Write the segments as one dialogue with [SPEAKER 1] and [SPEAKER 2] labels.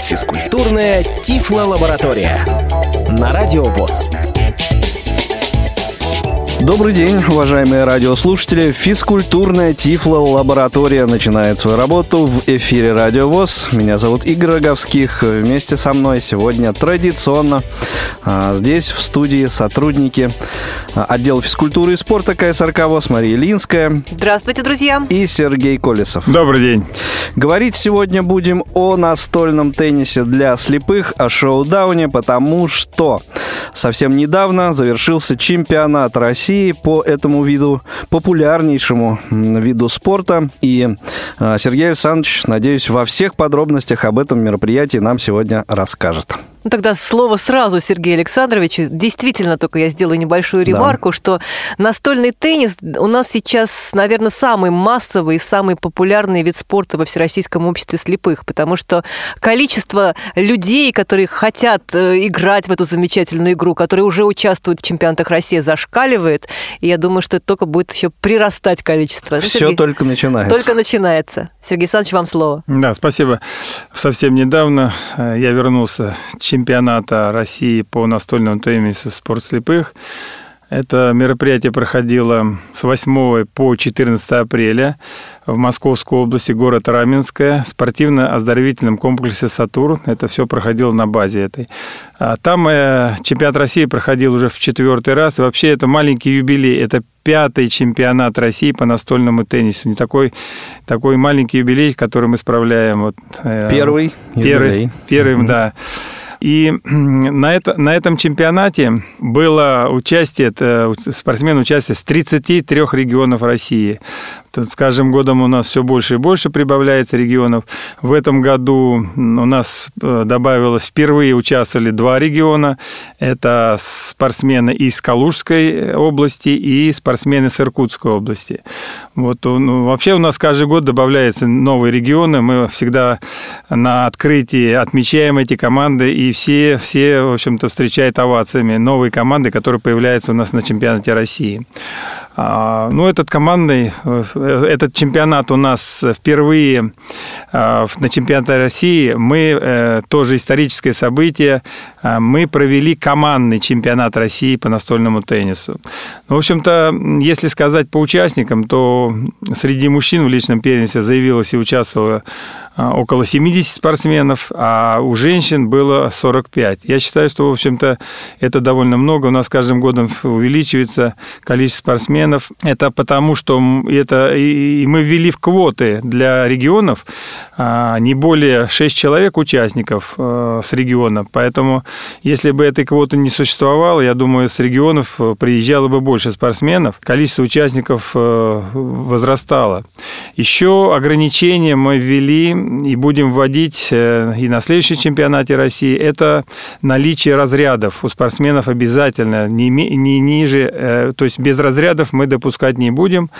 [SPEAKER 1] Физкультурная Тифло-лаборатория на Радио ВОЗ.
[SPEAKER 2] Добрый день, уважаемые радиослушатели. Физкультурная Тифло-лаборатория начинает свою работу в эфире Радио ВОЗ. Меня зовут Игорь Роговских. Вместе со мной сегодня традиционно а, здесь в студии сотрудники а, отдела физкультуры и спорта КСРК ВОЗ Мария Линская.
[SPEAKER 3] Здравствуйте, друзья.
[SPEAKER 2] И Сергей Колесов.
[SPEAKER 4] Добрый день.
[SPEAKER 2] Говорить сегодня будем о настольном теннисе для слепых, о шоу-дауне, потому что совсем недавно завершился чемпионат России России по этому виду, популярнейшему виду спорта. И а, Сергей Александрович, надеюсь, во всех подробностях об этом мероприятии нам сегодня расскажет.
[SPEAKER 3] Ну, тогда слово сразу Сергею Александровичу. Действительно, только я сделаю небольшую ремарку, да. что настольный теннис у нас сейчас, наверное, самый массовый и самый популярный вид спорта во Всероссийском обществе слепых, потому что количество людей, которые хотят э, играть в эту замечательную игру, которые уже участвуют в чемпионатах России, зашкаливает. И я думаю, что это только будет еще прирастать количество.
[SPEAKER 2] Все Сергей? только начинается.
[SPEAKER 3] Только начинается. Сергей Александрович, вам слово.
[SPEAKER 4] Да, спасибо. Совсем недавно э, я вернулся чемпионата России по настольному теннису спорт слепых. Это мероприятие проходило с 8 по 14 апреля в Московской области, город Раменское, спортивно-оздоровительном комплексе «Сатурн». Это все проходило на базе этой. А там э, чемпионат России проходил уже в четвертый раз. вообще это маленький юбилей. Это пятый чемпионат России по настольному теннису. Не такой, такой маленький юбилей, который мы справляем. Вот,
[SPEAKER 2] э, первый
[SPEAKER 4] первый, юбилей. Первый, mm-hmm. да. И на, это, на этом чемпионате было участие, спортсмен участие с 33 регионов России. С каждым годом у нас все больше и больше прибавляется регионов. В этом году у нас э, добавилось, впервые участвовали два региона. Это спортсмены из Калужской области и спортсмены с Иркутской области. Вот, ну, вообще у нас каждый год добавляются новые регионы. Мы всегда на открытии отмечаем эти команды, и все, все в общем-то, встречают овациями новые команды, которые появляются у нас на чемпионате России. А, ну, этот командный, э, этот чемпионат у нас впервые а, на чемпионате России. Мы, э, тоже историческое событие, мы провели командный чемпионат России по настольному теннису. Ну, в общем-то, если сказать по участникам, то среди мужчин в личном первенстве заявилось и участвовало а, около 70 спортсменов, а у женщин было 45. Я считаю, что, в общем-то, это довольно много. У нас каждым годом увеличивается количество спортсменов. Это потому, что это и мы ввели в квоты для регионов а, не более 6 человек участников э, с региона. Поэтому, если бы этой квоты не существовало, я думаю, с регионов э, приезжало бы больше спортсменов, количество участников э, возрастало. Еще ограничения мы ввели и будем вводить и на следующем чемпионате России. Это наличие разрядов у спортсменов обязательно, не, не ниже, то есть без разрядов мы допускать не будем.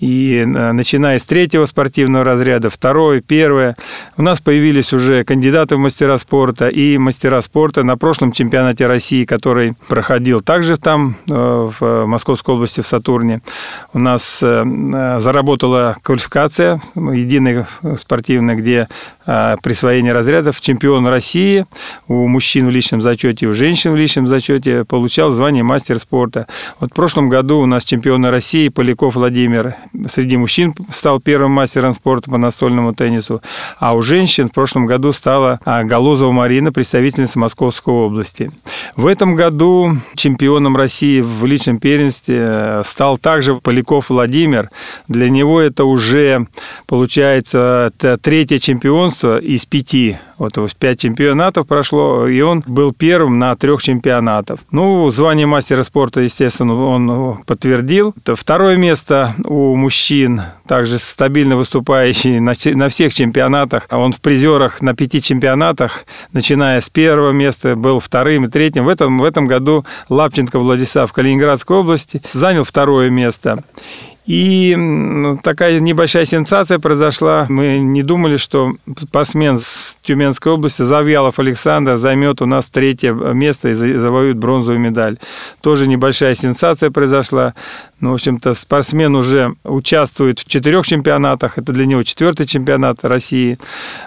[SPEAKER 4] И начиная с третьего спортивного разряда, второй, первый, первое. У нас появились уже кандидаты в мастера спорта и мастера спорта на прошлом чемпионате России, который проходил также там, э, в Московской области, в Сатурне. У нас э, заработала квалификация единая спортивная, где э, присвоение разрядов чемпион России у мужчин в личном зачете, у женщин в личном зачете получал звание мастер спорта. Вот в прошлом году у нас чемпион России Поляков Владимир среди мужчин стал первым мастером спорта по настольному теннису а у женщин в прошлом году стала Голозова Марина, представительница Московской области. В этом году чемпионом России в личном первенстве э, стал также Поляков Владимир. Для него это уже, получается, третье чемпионство из пяти вот пять чемпионатов прошло, и он был первым на трех чемпионатах. Ну, звание мастера спорта, естественно, он подтвердил. Второе место у мужчин, также стабильно выступающий на, всех чемпионатах. Он в призерах на пяти чемпионатах, начиная с первого места, был вторым и третьим. В этом, в этом году Лапченко Владислав в Калининградской области занял второе место. И такая небольшая сенсация произошла. Мы не думали, что спортсмен с Тюменской области Завьялов Александр займет у нас третье место и завоюет бронзовую медаль. Тоже небольшая сенсация произошла. Ну, в общем-то, спортсмен уже участвует в четырех чемпионатах. Это для него четвертый чемпионат России.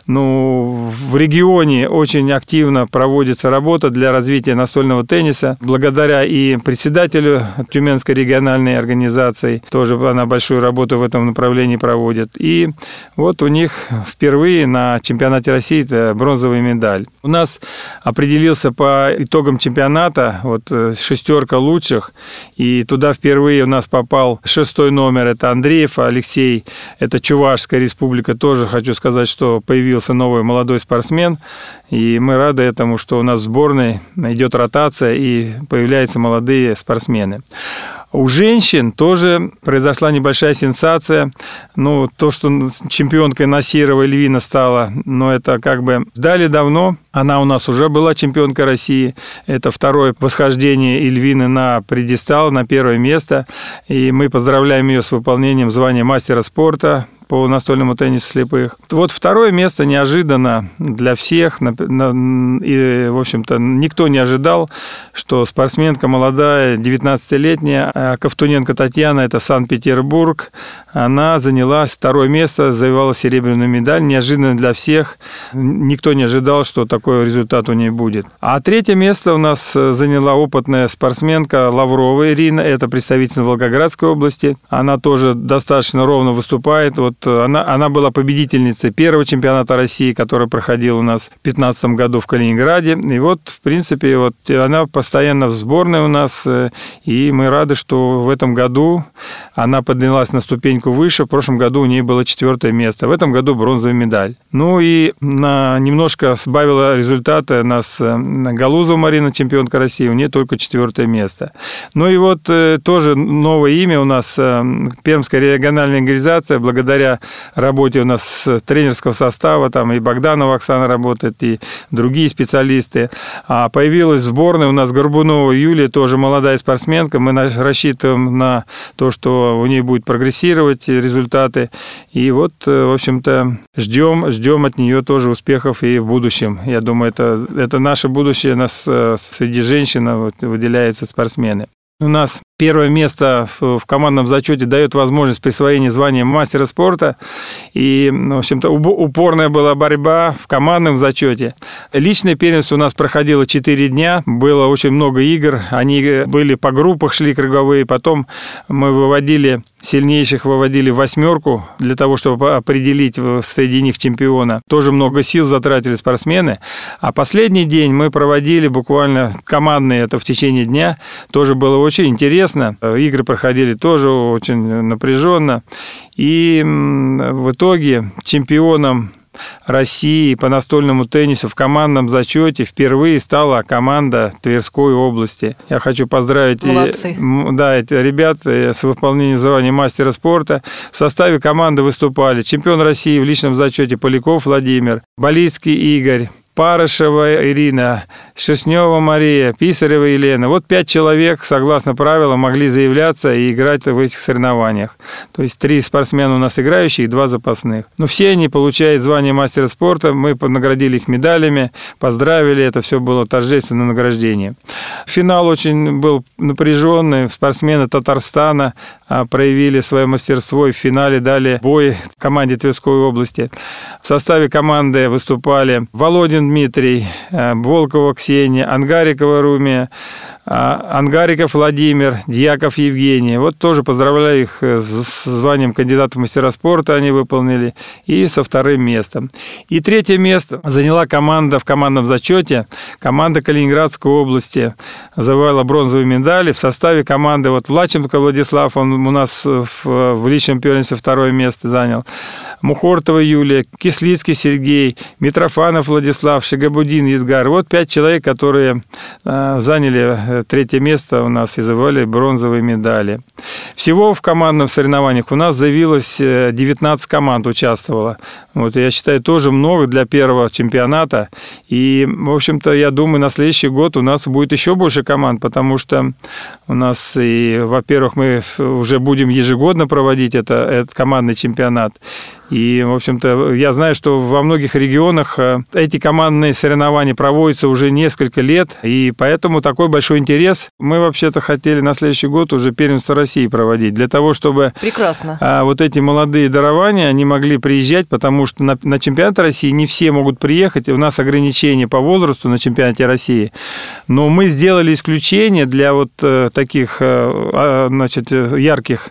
[SPEAKER 4] Ну, в регионе очень активно проводится работа для развития настольного тенниса. Благодаря и председателю Тюменской региональной организации, тоже она большую работу в этом направлении проводит. И вот у них впервые на чемпионате России это бронзовая медаль. У нас определился по итогам чемпионата вот э, шестерка лучших, и туда впервые у нас попал шестой номер, это Андреев Алексей, это Чувашская республика, тоже хочу сказать, что появился новый молодой спортсмен, и мы рады этому, что у нас в сборной идет ротация и появляются молодые спортсмены. У женщин тоже произошла небольшая сенсация. Ну, то, что чемпионкой Насирова Эльвина стала, но это как бы ждали давно. Она у нас уже была чемпионкой России. Это второе восхождение Эльвины на предистал, на первое место. И мы поздравляем ее с выполнением звания мастера спорта по настольному теннису слепых. Вот второе место неожиданно для всех. И, в общем-то, никто не ожидал, что спортсменка молодая, 19-летняя, а Ковтуненко Татьяна, это Санкт-Петербург, она заняла второе место, завоевала серебряную медаль. Неожиданно для всех. Никто не ожидал, что такой результат у нее будет. А третье место у нас заняла опытная спортсменка Лаврова Ирина. Это представитель Волгоградской области. Она тоже достаточно ровно выступает. Вот она, она была победительницей первого чемпионата России, который проходил у нас в 2015 году в Калининграде. И вот, в принципе, вот она постоянно в сборной у нас. И мы рады, что в этом году она поднялась на ступеньку выше. В прошлом году у нее было четвертое место. В этом году бронзовая медаль. Ну и на, немножко сбавила результаты нас э, Галузова Марина, чемпионка России. У нее только четвертое место. Ну и вот э, тоже новое имя у нас э, Пермская региональная организация. Благодаря работе у нас тренерского состава, там и Богданова Оксана работает, и другие специалисты. А появилась сборная у нас Горбунова Юлия, тоже молодая спортсменка. Мы рассчитываем на то, что у нее будет прогрессировать результаты. И вот, э, в общем-то, ждем, ждем от нее тоже успехов и в будущем. Я думаю, это, это наше будущее, нас э, среди женщин выделяются спортсмены. У нас первое место в командном зачете дает возможность присвоения звания мастера спорта. И, в общем-то, упорная была борьба в командном зачете. Личное первенство у нас проходило 4 дня. Было очень много игр. Они были по группах, шли круговые. Потом мы выводили сильнейших выводили восьмерку для того, чтобы определить среди них чемпиона. Тоже много сил затратили спортсмены. А последний день мы проводили буквально командные, это в течение дня. Тоже было очень интересно интересно. Игры проходили тоже очень напряженно. И в итоге чемпионом России по настольному теннису в командном зачете впервые стала команда Тверской области. Я хочу поздравить
[SPEAKER 3] Молодцы.
[SPEAKER 4] да, эти ребят э, с выполнением звания мастера спорта. В составе команды выступали чемпион России в личном зачете Поляков Владимир, Болицкий Игорь, Парышева Ирина, Шершнева Мария, Писарева Елена. Вот пять человек, согласно правилам, могли заявляться и играть в этих соревнованиях. То есть три спортсмена у нас играющие и два запасных. Но все они получают звание мастера спорта. Мы наградили их медалями, поздравили. Это все было торжественное награждение. Финал очень был напряженный. Спортсмены Татарстана проявили свое мастерство и в финале дали бой команде Тверской области. В составе команды выступали Володин Дмитрий, э, Волкова Ксения, Ангарикова Румия, а, Ангариков Владимир, Дьяков Евгений. Вот тоже поздравляю их с званием кандидата в мастера спорта они выполнили. И со вторым местом. И третье место заняла команда в командном зачете. Команда Калининградской области завоевала бронзовые медали. В составе команды вот Влаченко Владислав, он у нас в, в личном первенстве второе место занял. Мухортова Юлия, Кислицкий Сергей, Митрофанов Владислав, Шигабудин Едгар. Вот пять человек, которые э, заняли э, третье место у нас и завоевали бронзовые медали. Всего в командных соревнованиях у нас заявилось 19 э, команд участвовало. Вот, я считаю, тоже много для первого чемпионата. И, в общем-то, я думаю, на следующий год у нас будет еще больше команд, потому что у нас и, во-первых, мы уже будем ежегодно проводить это, этот командный чемпионат. И, в общем-то, я знаю, что во многих регионах э, эти командные соревнования проводятся уже несколько лет, и поэтому такой большой интерес. Мы вообще-то хотели на следующий год уже первенство России проводить, для того, чтобы
[SPEAKER 3] Прекрасно.
[SPEAKER 4] А, вот эти молодые дарования, они могли приезжать, потому что на, на чемпионат России не все могут приехать, у нас ограничения по возрасту на чемпионате России. Но мы сделали исключение для вот э, таких, э, а, значит, ярких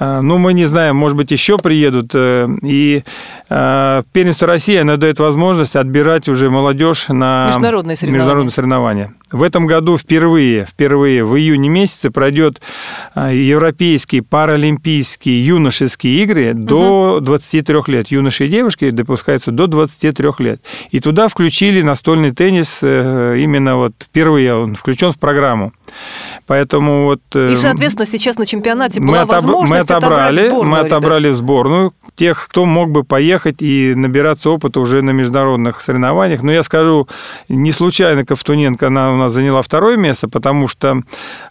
[SPEAKER 4] ну, мы не знаем, может быть, еще приедут и э, первенство России, оно дает возможность отбирать уже молодежь на
[SPEAKER 3] международные соревнования.
[SPEAKER 4] международные соревнования. В этом году впервые, впервые в июне месяце пройдет э, европейские паралимпийские юношеские игры угу. до 23 лет. Юноши и девушки допускаются до 23 лет. И туда включили настольный теннис, э, именно вот впервые он включен в программу. Поэтому вот...
[SPEAKER 3] Э, и, соответственно, сейчас на чемпионате была мы отоб...
[SPEAKER 4] возможность мы отобрали, сборную, мы отобрали ребят. сборную тех, кто мог бы поехать и набираться опыта уже на международных соревнованиях. Но я скажу, не случайно Ковтуненко, она у нас заняла второе место, потому что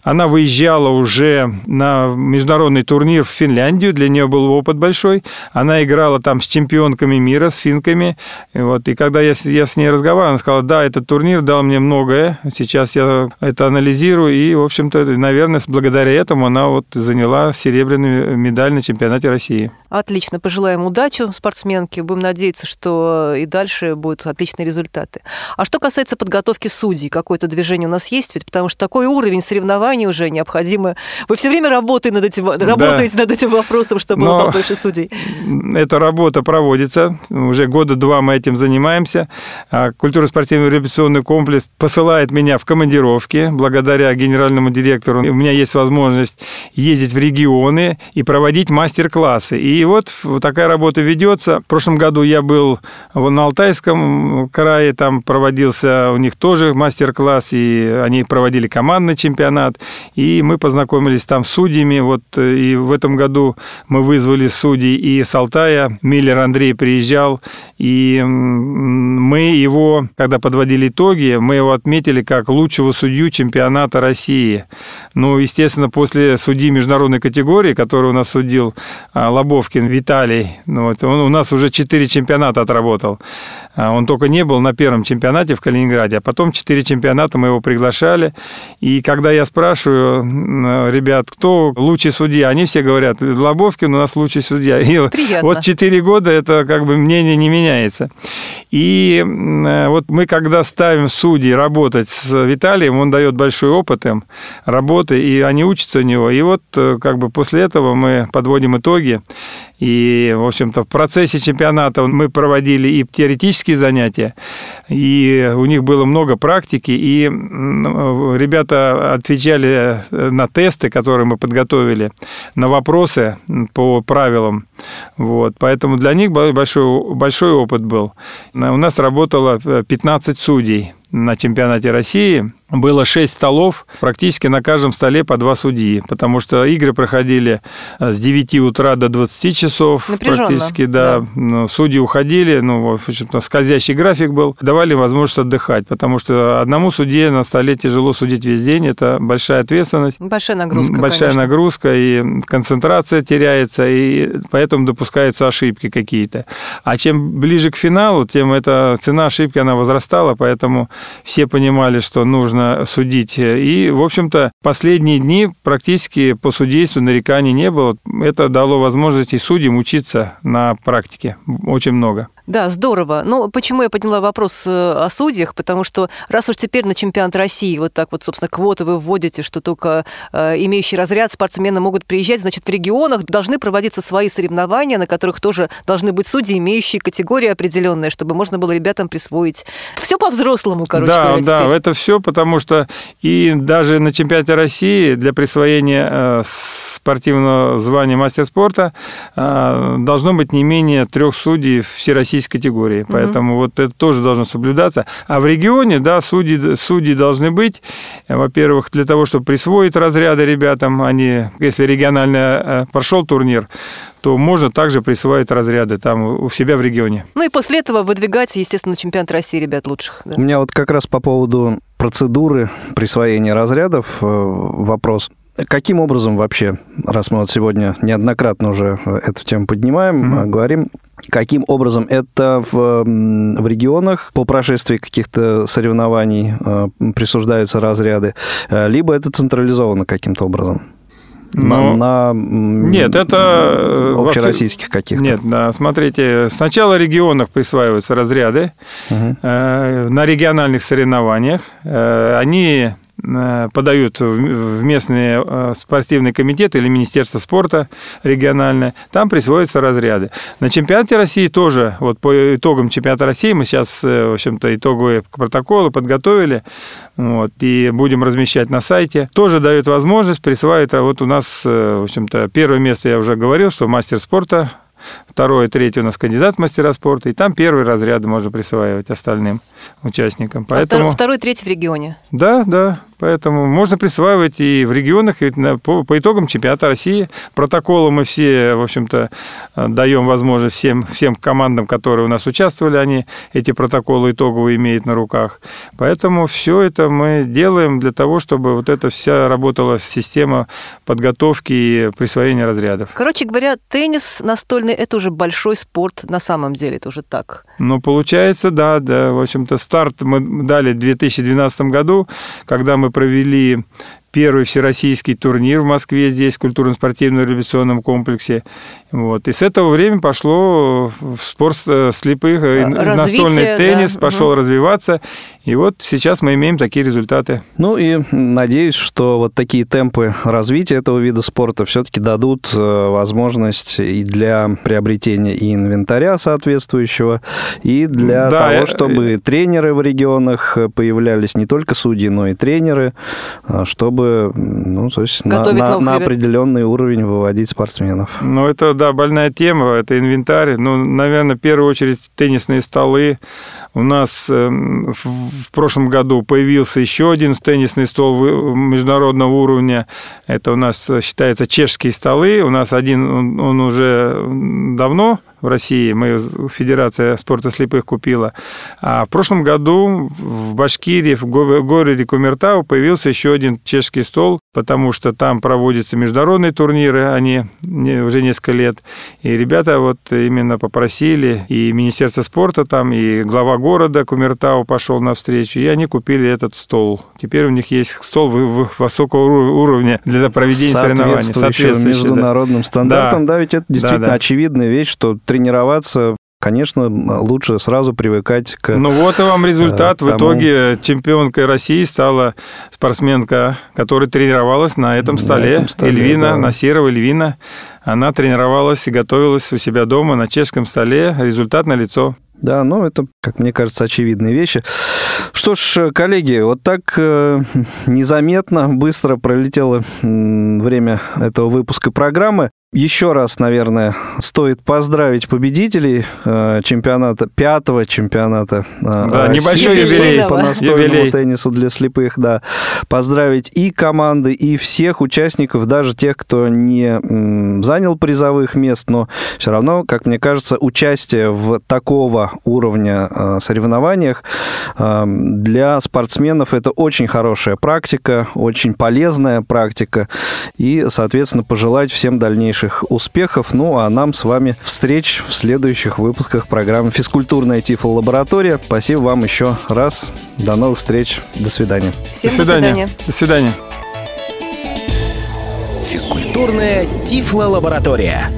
[SPEAKER 4] она выезжала уже на международный турнир в Финляндию, для нее был опыт большой. Она играла там с чемпионками мира, с финками. И, вот, и когда я, я с ней разговаривал, она сказала, да, этот турнир дал мне многое, сейчас я это анализирую, и, в общем-то, наверное, благодаря этому она вот заняла серебряную медаль на чемпионате России.
[SPEAKER 3] Отлично, пожелаем удачи спортсменке, будем надеяться, что и дальше будут отличные результаты. А что касается подготовки судей, какое-то движение у нас есть, ведь потому что такой уровень соревнований уже необходимо. Вы все время работаете над этим, да. работаете над этим вопросом, чтобы Но было побольше судей.
[SPEAKER 4] Эта работа проводится, уже года два мы этим занимаемся. А культурно-спортивный реабилитационный комплекс посылает меня в командировки, благодаря генеральному директору. У меня есть возможность ездить в регионы и проводить мастер-классы. И вот такая работа ведется. В прошлом году я был на Алтайском крае, там проводился у них тоже мастер-класс, и они проводили командный чемпионат, и мы познакомились там с судьями. Вот и в этом году мы вызвали судей и с Алтая. Миллер Андрей приезжал, и мы его, когда подводили итоги, мы его отметили как лучшего судью чемпионата России. Ну, естественно, после судьи международной категории, который у нас судил а, Лобовкин Виталий, ну, вот, он у нас уже четыре чемпионата отработал. А, он только не был на первом чемпионате в Калининграде, а потом четыре чемпионата мы его приглашали. И когда я спрашиваю ребят, кто лучший судья, они все говорят, Лобовкин у нас лучший судья. И
[SPEAKER 3] Приятно.
[SPEAKER 4] вот четыре года это как бы мнение не меняется. И вот мы когда ставим судей работать с Виталием, он дает большой опыт им работы, и они учатся у него. И вот э, как бы после этого мы подводим итоги. И, в общем-то, в процессе чемпионата мы проводили и теоретические занятия, и у них было много практики, и ребята отвечали на тесты, которые мы подготовили, на вопросы по правилам. Вот. Поэтому для них большой, большой опыт был. У нас работало 15 судей на чемпионате России было 6 столов, практически на каждом столе по два судьи, потому что игры проходили э, с 9 утра до 20 часов.
[SPEAKER 3] Напряженно,
[SPEAKER 4] практически, да. да. Ну, судьи уходили, ну, в общем-то, скользящий график был. Давали возможность отдыхать, потому что одному судье на столе тяжело судить весь день, это большая ответственность.
[SPEAKER 3] Большая нагрузка,
[SPEAKER 4] Большая
[SPEAKER 3] конечно.
[SPEAKER 4] нагрузка, и концентрация теряется, и поэтому допускаются ошибки какие-то. А чем ближе к финалу, тем эта цена ошибки, она возрастала, поэтому все понимали, что нужно судить. И, в общем-то, последние дни практически по судейству нареканий не было. Это дало возможность и судьям учиться на практике очень много.
[SPEAKER 3] Да, здорово. Ну, почему я подняла вопрос э, о судьях? Потому что раз уж теперь на чемпионат России вот так вот, собственно, квоты вы вводите, что только э, имеющие разряд спортсмены могут приезжать, значит, в регионах должны проводиться свои соревнования, на которых тоже должны быть судьи, имеющие категории определенные, чтобы можно было ребятам присвоить. Все по-взрослому, короче
[SPEAKER 4] да,
[SPEAKER 3] говоря.
[SPEAKER 4] Да, да, это все, потому что и даже на чемпионате России для присвоения э, спортивного звания мастер спорта э, должно быть не менее трех судей всероссийских российской категории. Угу. Поэтому вот это тоже должно соблюдаться. А в регионе, да, судьи, судьи должны быть, во-первых, для того, чтобы присвоить разряды ребятам, они, если регионально прошел турнир, то можно также присваивать разряды там у себя в регионе.
[SPEAKER 3] Ну и после этого выдвигать, естественно, чемпионат России ребят лучших.
[SPEAKER 2] Да. У меня вот как раз по поводу процедуры присвоения разрядов э, вопрос. Каким образом вообще, раз мы вот сегодня неоднократно уже эту тему поднимаем, mm-hmm. говорим, каким образом это в, в регионах по прошествии каких-то соревнований э, присуждаются разряды, либо это централизовано каким-то образом?
[SPEAKER 4] Но... На, на нет, это
[SPEAKER 2] э, общероссийских каких-то.
[SPEAKER 4] Нет, да, смотрите, сначала в регионах присваиваются разряды угу. э, на региональных соревнованиях. Э, они Э, подают в местные э, спортивные комитеты или Министерство спорта региональное, там присвоятся разряды. На чемпионате России тоже, вот по итогам чемпионата России мы сейчас, э, в общем-то, итоговые протоколы подготовили, вот, и будем размещать на сайте. Тоже дают возможность присваивать, а вот у нас, в общем-то, первое место я уже говорил, что мастер спорта второе, третье у нас кандидат в мастера спорта, и там первые разряды можно присваивать остальным участникам.
[SPEAKER 3] А Поэтому... А второй, третий в регионе?
[SPEAKER 4] Да, да. Поэтому можно присваивать и в регионах, и по, по итогам чемпионата России. Протоколы мы все, в общем-то, даем возможность всем, всем командам, которые у нас участвовали, они эти протоколы итоговые имеют на руках. Поэтому все это мы делаем для того, чтобы вот эта вся работала система подготовки и присвоения разрядов.
[SPEAKER 3] Короче говоря, теннис настольный – это уже большой спорт на самом деле, это уже так.
[SPEAKER 4] Ну, получается, да, да. В общем-то, старт мы дали в 2012 году, когда мы провели первый всероссийский турнир в Москве здесь, в культурно-спортивном революционном комплексе. Вот. И с этого времени пошло в спорт э, слепых, э, Развитие, настольный теннис да. пошел угу. развиваться. И вот сейчас мы имеем такие результаты.
[SPEAKER 2] Ну и надеюсь, что вот такие темпы развития этого вида спорта все-таки дадут э, возможность и для приобретения и инвентаря соответствующего, и для да, того, чтобы тренеры в регионах появлялись не только судьи, но и тренеры, чтобы ну, то есть на, на, на определенный уровень выводить спортсменов.
[SPEAKER 4] Ну, это да, больная тема, это инвентарь. Ну, наверное, в первую очередь теннисные столы. У нас эм, в прошлом году появился еще один теннисный стол международного уровня. Это у нас считается чешские столы. У нас один, он, он уже давно в России, мы Федерация спорта слепых купила. А в прошлом году в Башкирии, в городе Кумертау появился еще один чешский стол, потому что там проводятся международные турниры, они уже несколько лет. И ребята вот именно попросили, и Министерство спорта там, и глава города Кумертау пошел навстречу, и они купили этот стол. Теперь у них есть стол высокого уровня для проведения соревнований.
[SPEAKER 2] Соответствующим международным да. стандартам. Да. да, ведь это действительно да, да. очевидная вещь, что тренироваться конечно, лучше сразу привыкать к...
[SPEAKER 4] Ну вот и вам результат. Тому... В итоге чемпионкой России стала спортсменка, которая тренировалась на этом столе. На этом столе Эльвина, да. Насирова Эльвина. Она тренировалась и готовилась у себя дома на чешском столе. Результат на лицо.
[SPEAKER 2] Да, ну это, как мне кажется, очевидные вещи. Что ж, коллеги, вот так э, незаметно, быстро пролетело время этого выпуска программы. Еще раз, наверное, стоит поздравить победителей э, чемпионата, пятого чемпионата э,
[SPEAKER 4] да, России небольшой юбилей
[SPEAKER 2] по настольному юбилей. теннису для слепых, да. Поздравить и команды, и всех участников, даже тех, кто не занял призовых мест, но все равно, как мне кажется, участие в такого уровня э, соревнованиях для спортсменов это очень хорошая практика, очень полезная практика, и, соответственно, пожелать всем дальнейших дальнейших успехов. Ну, а нам с вами встреч в следующих выпусках программы «Физкультурная Тифло-лаборатория». Спасибо вам еще раз. До новых встреч. До свидания.
[SPEAKER 3] Всем до свидания.
[SPEAKER 4] До свидания.
[SPEAKER 1] Физкультурная Тифло-лаборатория.